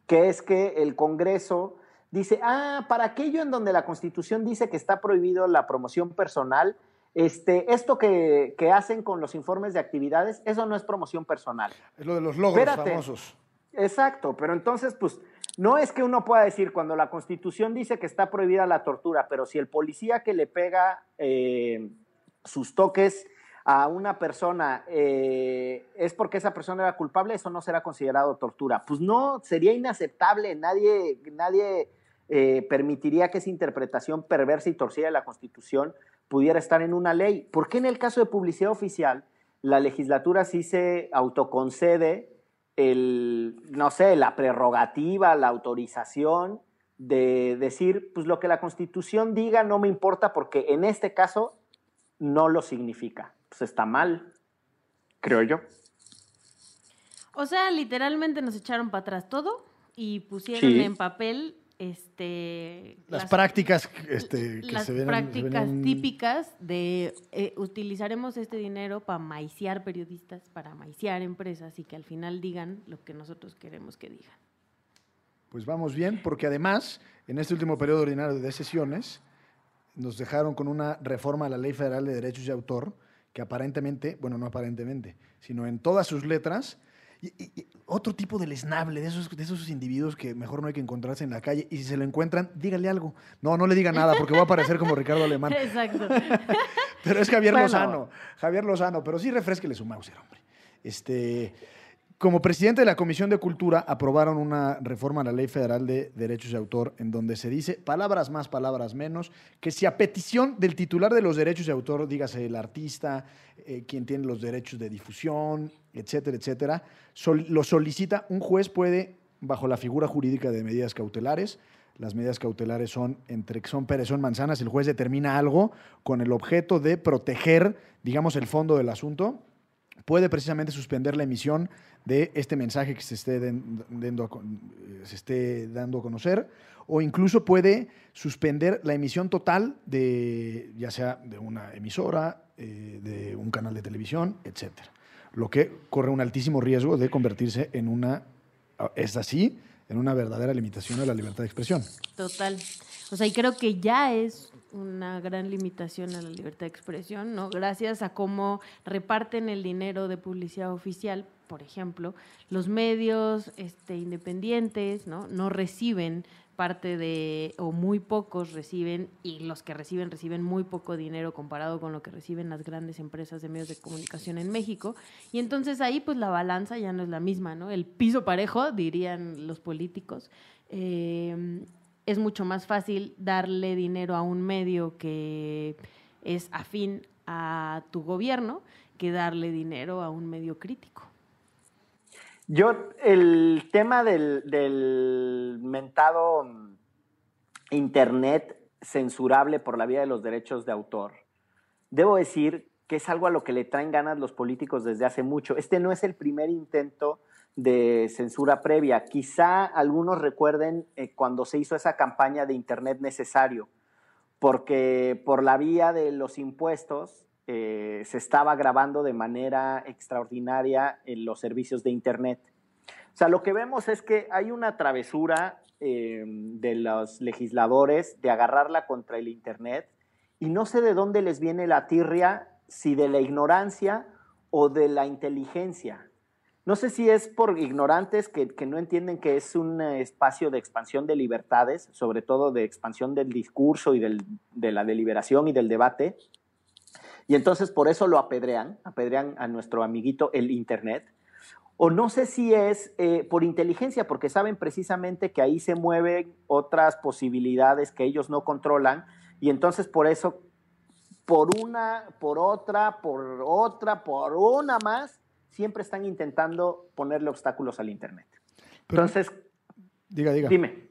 que es que el Congreso dice, ah, para aquello en donde la Constitución dice que está prohibido la promoción personal, este, esto que, que hacen con los informes de actividades, eso no es promoción personal. Es lo de los logros Espérate. famosos. Exacto, pero entonces, pues, no es que uno pueda decir cuando la Constitución dice que está prohibida la tortura, pero si el policía que le pega eh, sus toques a una persona eh, es porque esa persona era culpable, eso no será considerado tortura. Pues no, sería inaceptable, nadie, nadie eh, permitiría que esa interpretación perversa y torcida de la Constitución pudiera estar en una ley. ¿Por qué en el caso de publicidad oficial la legislatura sí se autoconcede el, no sé, la prerrogativa, la autorización de decir, pues lo que la Constitución diga no me importa porque en este caso no lo significa. Pues está mal, creo yo. O sea, literalmente nos echaron para atrás todo y pusieron Sí. en papel este Las, prácticas este, que las se ven prácticas típicas de eh, utilizaremos este dinero para maiciar periodistas, para maiciar empresas y que al final digan lo que nosotros queremos que digan. Pues vamos bien, porque además, en este último periodo ordinario de sesiones, nos dejaron con una reforma a la Ley Federal de Derechos de Autor, que aparentemente, bueno, no aparentemente, sino en todas sus letras, y, y- y otro tipo de lesnable, de esos, de esos individuos que mejor no hay que encontrarse en la calle, y si se lo encuentran, dígale algo. No, no le diga nada, porque va a parecer como Ricardo Alemán. Exacto. Pero es Javier Bueno. Lozano. Javier Lozano, pero sí refresquele su Mauser, hombre. Este, como presidente de la Comisión de Cultura, aprobaron una reforma a la Ley Federal de Derechos de Autor, en donde se dice, palabras más, palabras menos, que si a petición del titular de los derechos de autor, dígase el artista, eh, quien tiene los derechos de difusión, etcétera, etcétera, lo solicita, un juez puede, bajo la figura jurídica de medidas cautelares, las medidas cautelares son entre que son peras, son manzanas, el juez determina algo con el objeto de proteger, digamos, el fondo del asunto, puede precisamente suspender la emisión de este mensaje que se esté, dando a se esté dando a conocer, o incluso puede suspender la emisión total de, ya sea de una emisora, eh, de un canal de televisión, etcétera. Lo que corre un altísimo riesgo de convertirse en una es así en una verdadera limitación a la libertad de expresión. Total. O sea, y creo que ya es una gran limitación a la libertad de expresión, ¿no? Gracias a cómo reparten el dinero de publicidad oficial, por ejemplo, los medios este, independientes, ¿no? No reciben parte de, o muy pocos reciben, y los que reciben reciben muy poco dinero comparado con lo que reciben las grandes empresas de medios de comunicación en México. Y entonces ahí pues la balanza ya no es la misma, ¿no? El piso parejo, dirían los políticos. Eh, es mucho más fácil darle dinero a un medio que es afín a tu gobierno que darle dinero a un medio crítico. Yo, el tema del, mentado mm, Internet censurable por la vía de los derechos de autor, debo decir que es algo a lo que le traen ganas los políticos desde hace mucho. Este no es el primer intento de censura previa. Quizá algunos recuerden eh, cuando se hizo esa campaña de Internet necesario, porque por la vía de los impuestos eh, se estaba grabando de manera extraordinaria en los servicios de Internet. O sea, lo que vemos es que hay una travesura eh, de los legisladores de agarrarla contra el Internet y no sé de dónde les viene la tirria, si de la ignorancia o de la inteligencia. No sé si es por ignorantes que, que, no entienden que es un espacio de expansión de libertades, sobre todo de expansión del discurso y del, de la deliberación y del debate. Y entonces por eso lo apedrean, apedrean a nuestro amiguito el Internet. O no sé si es eh, por inteligencia, porque saben precisamente que ahí se mueven otras posibilidades que ellos no controlan. Y entonces por eso, por una, por otra, por otra, por una más, siempre están intentando ponerle obstáculos al Internet. Pero- Entonces, Diga, diga. dime.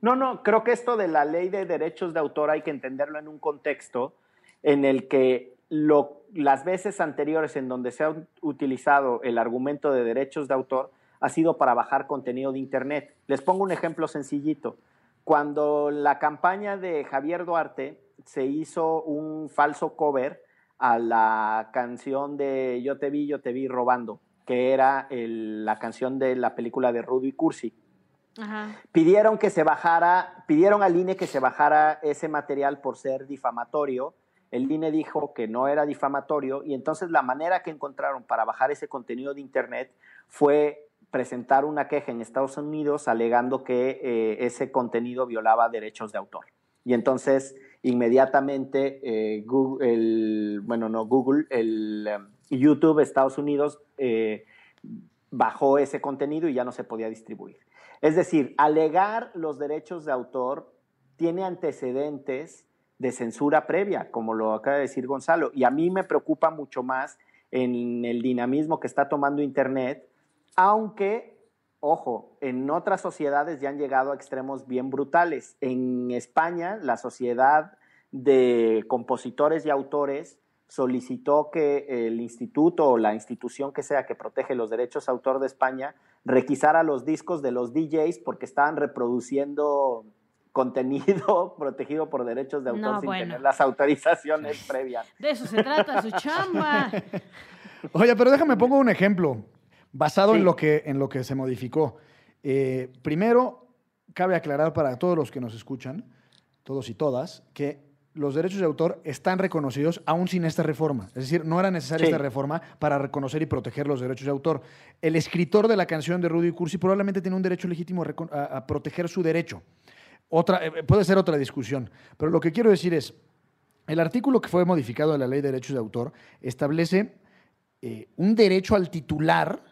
No, no, creo que esto de la ley de derechos de autor hay que entenderlo en un contexto en el que lo- las veces anteriores en donde se ha utilizado el argumento de derechos de autor ha sido para bajar contenido de Internet. Les pongo un ejemplo sencillito. Cuando la campaña de Javier Duarte se hizo un falso cover a la canción de Yo te vi, yo te vi robando, que era el- la canción de la película de Rudy Cursi Ajá. pidieron que se bajara, pidieron al INE que se bajara ese material por ser difamatorio. El INE dijo que no era difamatorio y entonces la manera que encontraron para bajar ese contenido de Internet fue presentar una queja en Estados Unidos alegando que eh, ese contenido violaba derechos de autor. Y entonces inmediatamente eh, Google, el, bueno, no Google, el eh, YouTube Estados Unidos eh, bajó ese contenido y ya no se podía distribuir. Es decir, alegar los derechos de autor tiene antecedentes de censura previa, como lo acaba de decir Gonzalo, y a mí me preocupa mucho más en el dinamismo que está tomando Internet, aunque, ojo, en otras sociedades ya han llegado a extremos bien brutales. En España, la sociedad de compositores y autores solicitó que el instituto o la institución que sea que protege los derechos de autor de España requisara los discos de los DJs porque estaban reproduciendo contenido protegido por derechos de autor No, sin bueno. tener las autorizaciones previas. De eso se trata su chamba. Oye, pero déjame pongo un ejemplo basado Sí. en, lo que, en lo que se modificó. Eh, primero, cabe aclarar para todos los que nos escuchan, todos y todas, que los derechos de autor están reconocidos aún sin esta reforma. Es decir, no era necesaria Sí. esta reforma para reconocer y proteger los derechos de autor. El escritor de la canción de Rudy Cursi probablemente tiene un derecho legítimo a, recon- a- a proteger su derecho. Otra, eh, puede ser otra discusión, pero lo que quiero decir es, el artículo que fue modificado de la Ley de Derechos de Autor establece eh, un derecho al titular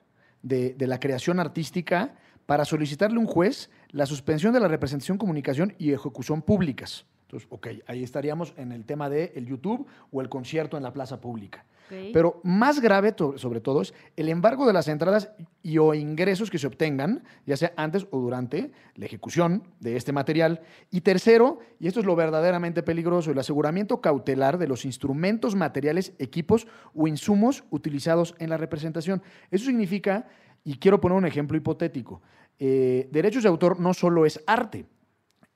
de, de la creación artística para solicitarle a un juez la suspensión de la representación, comunicación y ejecución públicas. Entonces, ok, ahí estaríamos en el tema del el YouTube o el concierto en la plaza pública. Pero más grave, sobre todo, es el embargo de las entradas y o ingresos que se obtengan, ya sea antes o durante la ejecución de este material. Y tercero, y esto es lo verdaderamente peligroso, el aseguramiento cautelar de los instrumentos, materiales, equipos o insumos utilizados en la representación. Eso significa, y quiero poner un ejemplo hipotético, eh, derechos de autor no solo es arte,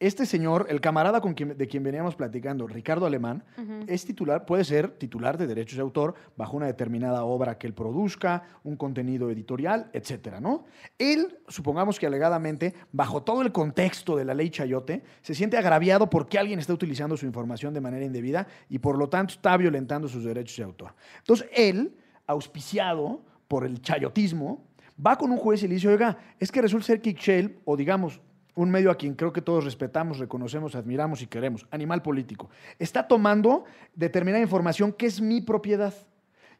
este señor, el camarada con quien- de quien veníamos platicando, Ricardo Alemán, es titular, puede ser titular de derechos de autor bajo una determinada obra que él produzca, un contenido editorial, etcétera, ¿no? Él, supongamos que alegadamente, bajo todo el contexto de la ley Chayote, se siente agraviado porque alguien está utilizando su información de manera indebida y por lo tanto está violentando sus derechos de autor. Entonces, él, auspiciado por el chayotismo, va con un juez y le dice, oiga, es que resulta ser que Ixchel, o digamos, un medio a quien creo que todos respetamos, reconocemos, admiramos y queremos, animal político, está tomando determinada información que es mi propiedad.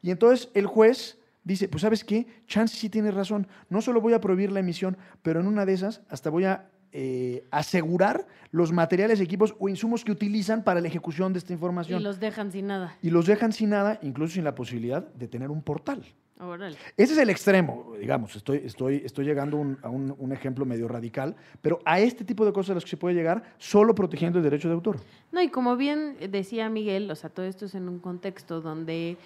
Y entonces el juez dice, pues sabes qué, Chance sí tiene razón, no solo voy a prohibir la emisión, pero en una de esas hasta voy a eh, asegurar los materiales, equipos o insumos que utilizan para la ejecución de esta Y información. los dejan sin nada. y los dejan sin nada, incluso sin la posibilidad de tener un portal. Órale. Ese es el extremo, digamos, estoy, estoy, estoy llegando un- a un, un ejemplo medio radical, pero a este tipo de cosas a las que se puede llegar solo protegiendo el derecho de autor. No, y como bien decía Miguel, o sea, todo esto es en un contexto donde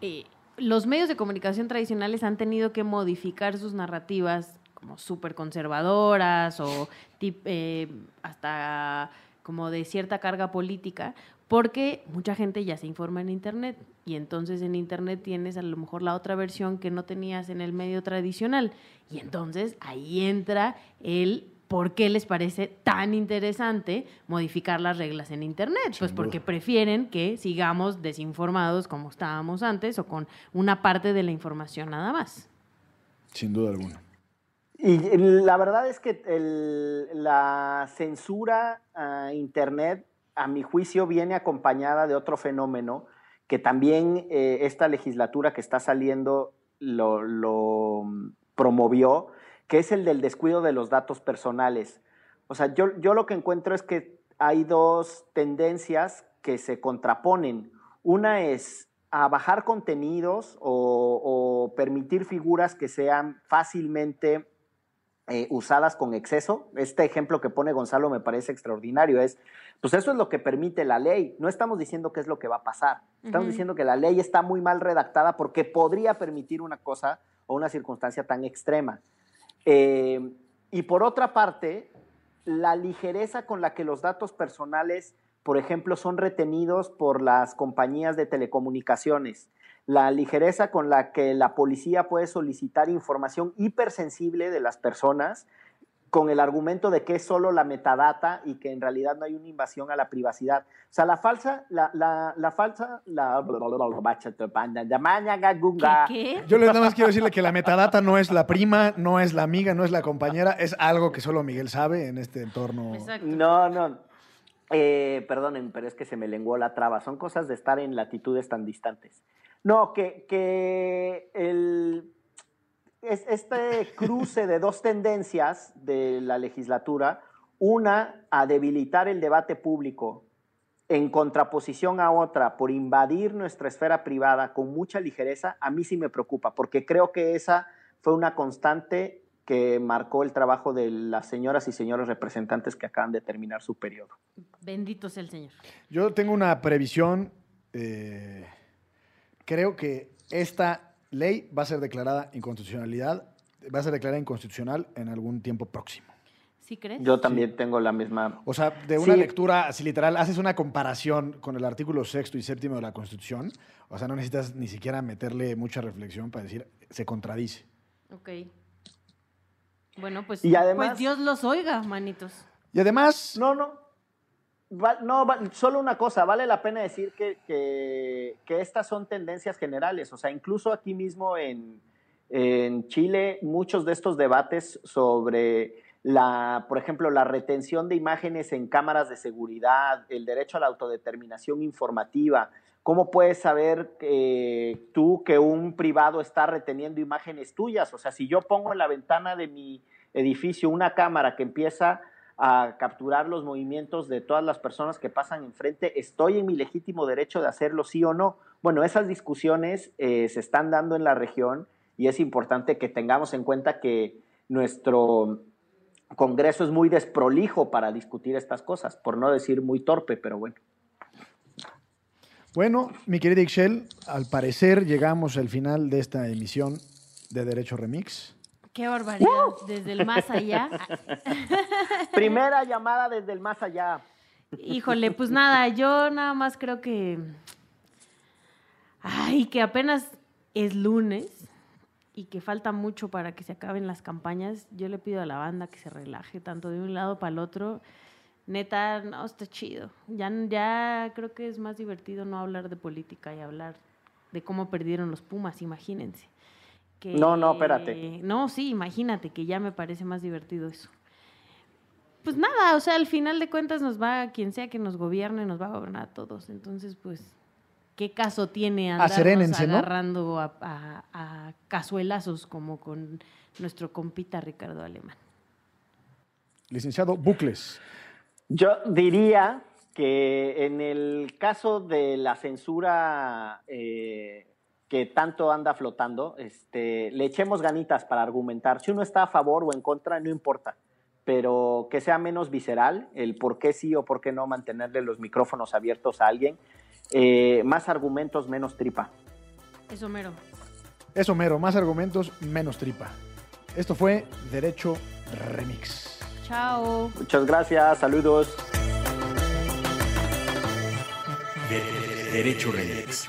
eh, los medios de comunicación tradicionales han tenido que modificar sus narrativas como súper conservadoras o tip- eh, hasta como de cierta carga política, porque mucha gente ya se informa en Internet y entonces en Internet tienes a lo mejor la otra versión que no tenías en el medio tradicional y entonces ahí entra el por qué les parece tan interesante modificar las reglas en Internet. pues porque prefieren que sigamos desinformados como estábamos antes o con una parte de la información nada más. Sin duda alguna. Y la verdad es que el- la censura a Internet, a mi juicio, viene acompañada de otro fenómeno que también eh, esta legislatura que está saliendo lo, lo promovió, que es el del descuido de los datos personales. O sea, yo, yo lo que encuentro es que hay dos tendencias que se contraponen. Una es a bajar contenidos o permitir figuras que sean fácilmente eh, usadas con exceso. Este ejemplo que pone Gonzalo me parece extraordinario. Es, pues eso es lo que permite la ley. No estamos diciendo qué es lo que va a pasar. Estamos diciendo que la ley está muy mal redactada porque podría permitir una cosa o una circunstancia tan extrema. Eh, y por otra parte, la ligereza con la que los datos personales, por ejemplo, son retenidos por las compañías de telecomunicaciones, la ligereza con la que la policía puede solicitar información hipersensible de las personas con el argumento de que es solo la metadata y que en realidad no hay una invasión a la privacidad. O sea, la falsa, la, la, la falsa, la... ¿Qué? qué? Yo nada más quiero decirle que la metadata no es la prima, no es la amiga, no es la compañera, es algo que solo Miguel sabe en este entorno. Exacto. No, no. Eh, perdonen, pero es que se me lenguó la traba. Son cosas de estar en latitudes tan distantes. No, que, que el, es, este cruce de dos tendencias de la legislatura, una a debilitar el debate público en contraposición a otra por invadir nuestra esfera privada con mucha ligereza, a mí sí me preocupa, porque creo que esa fue una constante que marcó el trabajo de las señoras y señores representantes que acaban de terminar su periodo. Bendito sea el Señor. Yo tengo una previsión. eh, creo que esta ley va a ser declarada inconstitucionalidad, va a ser declarada inconstitucional en algún tiempo próximo. ¿Sí crees? Yo también tengo la misma... O sea, de una Sí. lectura así literal, haces una comparación con el artículo sexto y séptimo de la Constitución. O sea, no necesitas ni siquiera meterle mucha reflexión para decir, se contradice. Ok. Bueno, pues, Y además- pues Dios los oiga, manitos. Y además, No, no. Va- no, solo una cosa, vale la pena decir que, que- estas son tendencias generales. O sea, incluso aquí mismo en, en Chile, muchos de estos debates sobre la, por ejemplo, la retención de imágenes en cámaras de seguridad, el derecho a la autodeterminación informativa, ¿cómo puedes saber tú que un privado está reteniendo imágenes tuyas? O sea, si yo pongo en la ventana de mi edificio una cámara que empieza a capturar los movimientos de todas las personas que pasan enfrente, ¿estoy en mi legítimo derecho de hacerlo sí o no? Bueno, esas discusiones eh, se están dando en la región y es importante que tengamos en cuenta que nuestro Congreso es muy desprolijo para discutir estas cosas, por no decir muy torpe, pero bueno. bueno, mi querida Ixchel, al parecer llegamos al final de esta emisión de Derecho Remix. Qué barbaridad. Desde el más allá. Primera llamada desde el más allá. Híjole, pues nada, yo nada más creo que. Ay, que apenas es lunes y que falta mucho para que se acaben las campañas. Yo le pido a la banda que se relaje tanto de un lado para el otro. Neta, no, está chido. Ya, ya creo que es más divertido no hablar de política y hablar de cómo perdieron los Pumas, imagínense. Que- No, no, espérate. No, sí, imagínate que ya me parece más divertido eso. Pues nada, o sea, al final de cuentas nos va, quien sea que nos gobierne, nos va a gobernar a todos. Entonces, pues, ¿qué caso tiene andarnos Aserénense, ¿no? agarrando a, a- a cazuelazos como con nuestro compita Ricardo Alemán? Licenciado Bucles. Yo diría que en el caso de la censura eh, que tanto anda flotando, este, le echemos ganitas para argumentar. Si uno está a favor o en contra, no importa, pero que sea menos visceral el por qué sí o por qué no mantenerle los micrófonos abiertos a alguien. Eh, más argumentos, menos tripa. Eso mero. Eso mero, más argumentos, menos tripa. Esto fue Derecho Remix. Chao. Muchas gracias, saludos. De- Derecho Remix.